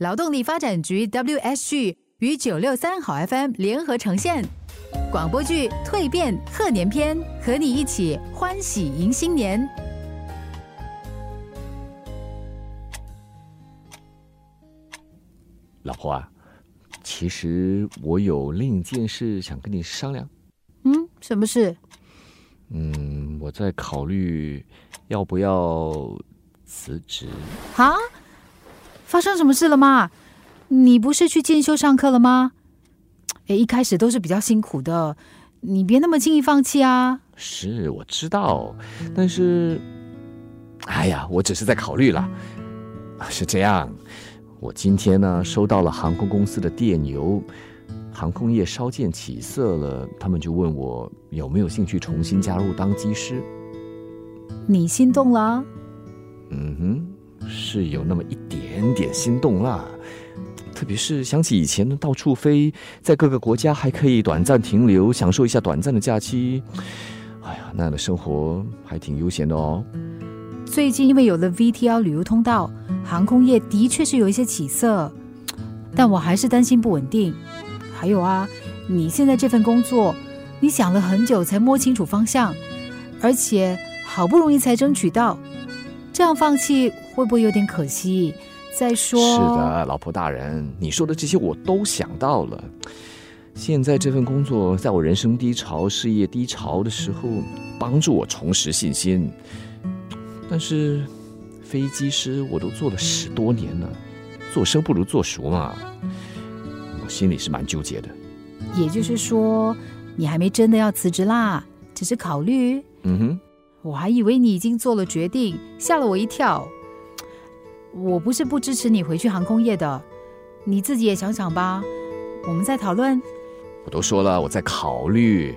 劳动力发展局 WSG 与九六三好 FM 联合呈现广播剧《蜕变贺年篇》，和你一起欢喜迎新年。老婆啊，其实我有另一件事想跟你商量。嗯，什么事？嗯，我在考虑要不要辞职。啊？发生什么事了吗？你不是去进修上课了吗？哎，一开始都是比较辛苦的，你别那么轻易放弃啊。是，我知道，但是，哎呀，我只是在考虑了。是这样，我今天呢收到了航空公司的电邮，航空业稍见起色了，他们就问我有没有兴趣重新加入当机师。你心动了？嗯哼，是有那么一点点心动啦。特别是想起以前呢，到处飞，在各个国家还可以短暂停留，享受一下短暂的假期。哎呀，那样的生活还挺悠闲的哦。最近因为有了 VTL 旅游通道，航空业的确是有一些起色，但我还是担心不稳定。还有啊，你现在这份工作，你想了很久才摸清楚方向，而且好不容易才争取到，这样放弃会不会有点可惜？再说，是的，老婆大人，你说的这些我都想到了。现在这份工作，在我人生低潮、事业低潮的时候，帮助我重拾信心。但是，飞机师我都做了十多年了，做生不如做熟嘛。我心里是蛮纠结的。也就是说，你还没真的要辞职啦，只是考虑。嗯哼，我还以为你已经做了决定，吓了我一跳。我不是不支持你回去航空业的，你自己也想想吧。我们再讨论。我都说了，我在考虑。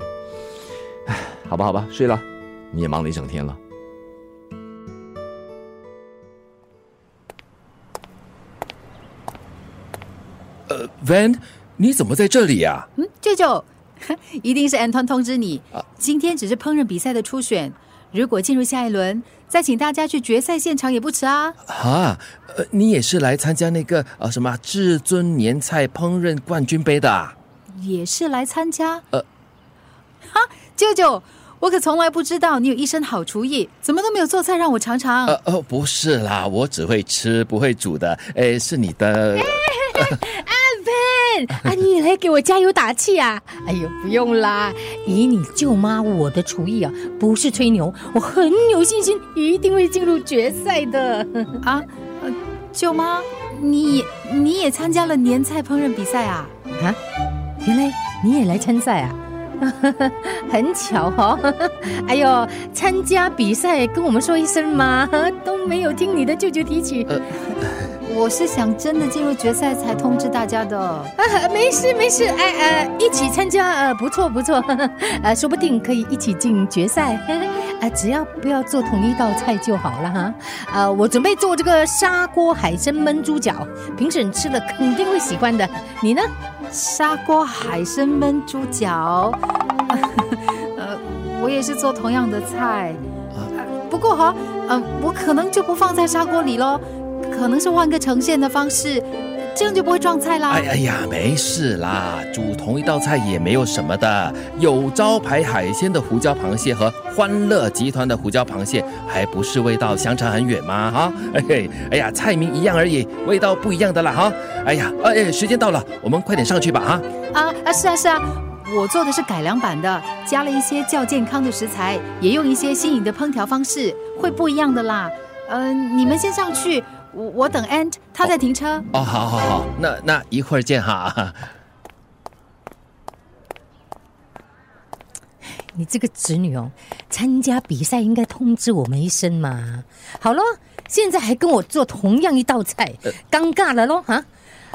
唉，好吧，好吧，睡了。你也忙了一整天了。呃，Van，你怎么在这里呀？嗯，舅舅，一定是 Anton 通知你，今天只是烹饪比赛的初选，如果进入下一轮，再请大家去决赛现场也不迟啊。啊，呃，你也是来参加那个呃什么至尊年菜烹饪冠军杯的啊？也是来参加？呃，哈，舅舅，我可从来不知道你有一身好厨艺，怎么都没有做菜让我尝尝？呃哦，不是啦，我只会吃不会煮的。哎，是你的。啊，你来给我加油打气啊！哎呦，不用啦，以你舅妈我的厨艺啊，不是吹牛，我很有信心，一定会进入决赛的 啊！舅妈，你你也参加了年菜烹饪比赛啊？啊，原来你也来参赛啊？很巧哈！哎呦，参加比赛跟我们说一声嘛，都没有听你的舅舅提起。我是想真的进入决赛才通知大家的。啊，没事没事，哎呃，一起参加呃，不错不错，呃，说不定可以一起进决赛。啊，只要不要做同一道菜就好了哈。啊，我准备做这个砂锅海参焖猪脚，评审吃了肯定会喜欢的。你呢？砂锅海参焖猪脚。呃，我也是做同样的菜。不过哈，嗯，我可能就不放在砂锅里喽。可能是换个呈现的方式，这样就不会撞菜啦。哎哎呀，没事啦，煮同一道菜也没有什么的。有招牌海鲜的胡椒螃蟹和欢乐集团的胡椒螃蟹，还不是味道相差很远吗？哈，哎嘿，哎呀，菜名一样而已，味道不一样的啦哈。哎呀，哎，时间到了，我们快点上去吧哈。啊啊，是啊是啊，我做的是改良版的，加了一些较健康的食材，也用一些新颖的烹调方式，会不一样的啦。嗯，你们先上去。我我等 Ant，他在停车。哦，好，好，好，那那一会儿见哈。你这个侄女哦，参加比赛应该通知我们一声嘛。好了，现在还跟我做同样一道菜，尴尬了喽哈。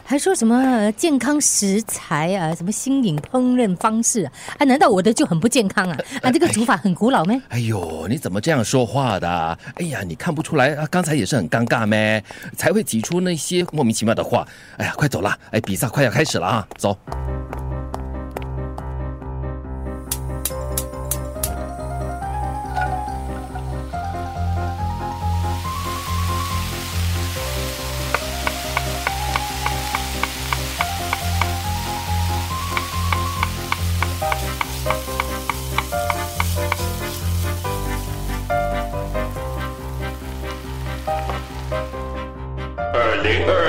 还说什么健康食材啊，什么新颖烹饪方式啊？啊，难道我的就很不健康啊？啊，这个煮法很古老咩？哎呦，你怎么这样说话的？哎呀，你看不出来啊？刚才也是很尴尬咩？才会挤出那些莫名其妙的话。哎呀，快走啦！哎，比赛快要开始了啊，走。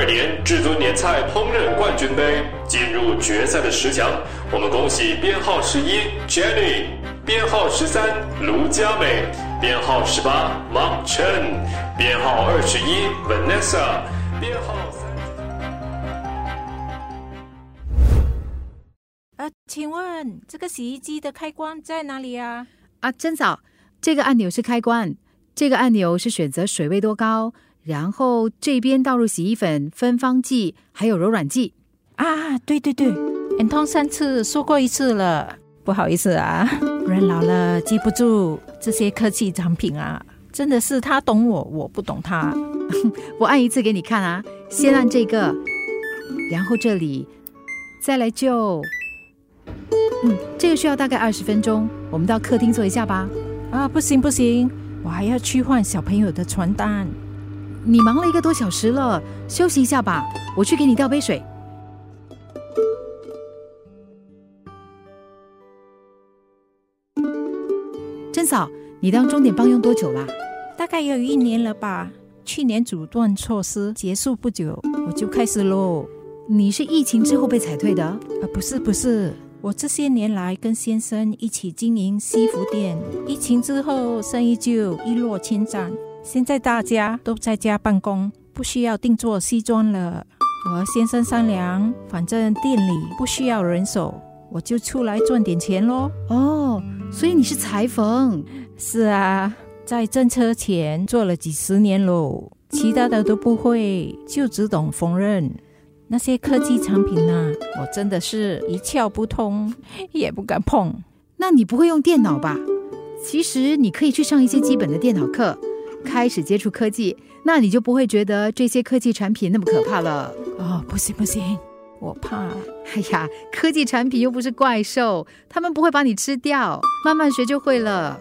年至尊年菜烹饪冠军杯进入决赛的十强，我们恭喜编号十一 Jenny，编号十三卢佳美，编号十八 Mark Chen，编号二十一 Vanessa，编号三。呃，请问这个洗衣机的开关在哪里啊？啊，真早，这个按钮是开关，这个按钮是选择水位多高，然后这边倒入洗衣粉、芬芳剂还有柔软剂。啊，对对对，眼通三次说过一次了，不好意思啊，人老了记不住这些科技产品啊，真的是他懂我，我不懂他。我按一次给你看啊，先按这个，然后这里，再来就，嗯，这个需要大概二十分钟，我们到客厅坐一下吧。啊，不行不行，我还要去换小朋友的床单。你忙了一个多小时了，休息一下吧，我去给你倒杯水。珍嫂，你当钟点帮用多久啦？大概有一年了吧。去年阻断措施结束不久，我就开始喽。你是疫情之后被裁退的？啊，不是不是，我这些年来跟先生一起经营西服店，疫情之后生意就一落千丈。现在大家都在家办公，不需要定做西装了。我和先生商量，反正店里不需要人手，我就出来赚点钱喽。哦，所以你是裁缝？是啊，在政车前做了几十年喽，其他的都不会，就只懂缝纫。那些科技产品呢，我真的是一窍不通，也不敢碰。那你不会用电脑吧？其实你可以去上一些基本的电脑课，开始接触科技，那你就不会觉得这些科技产品那么可怕了。哦，不行不行，我怕。哎呀，科技产品又不是怪兽，他们不会把你吃掉，慢慢学就会了。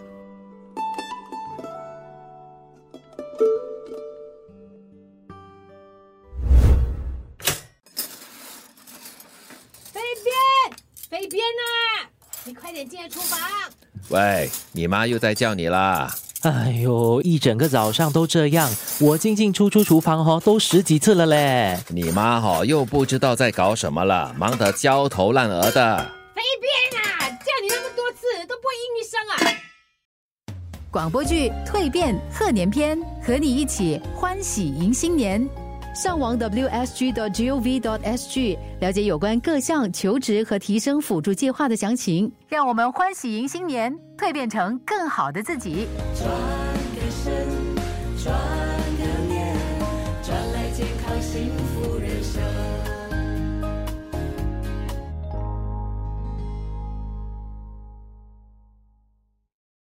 喂，你妈又在叫你啦。哎呦，一整个早上都这样，我进进出出厨房哈、都十几次了嘞。你妈哈、又不知道在搞什么了，忙得焦头烂额的。飞边啊，叫你那么多次都不会应一声啊！广播剧《蜕变贺年篇》，和你一起欢喜迎新年。上网 wsg.gov.sg 了解有关各项求职和提升辅助计划的详情。让我们欢喜迎新年，蜕变成更好的自己。转个身，转个念，转来健康幸福人生。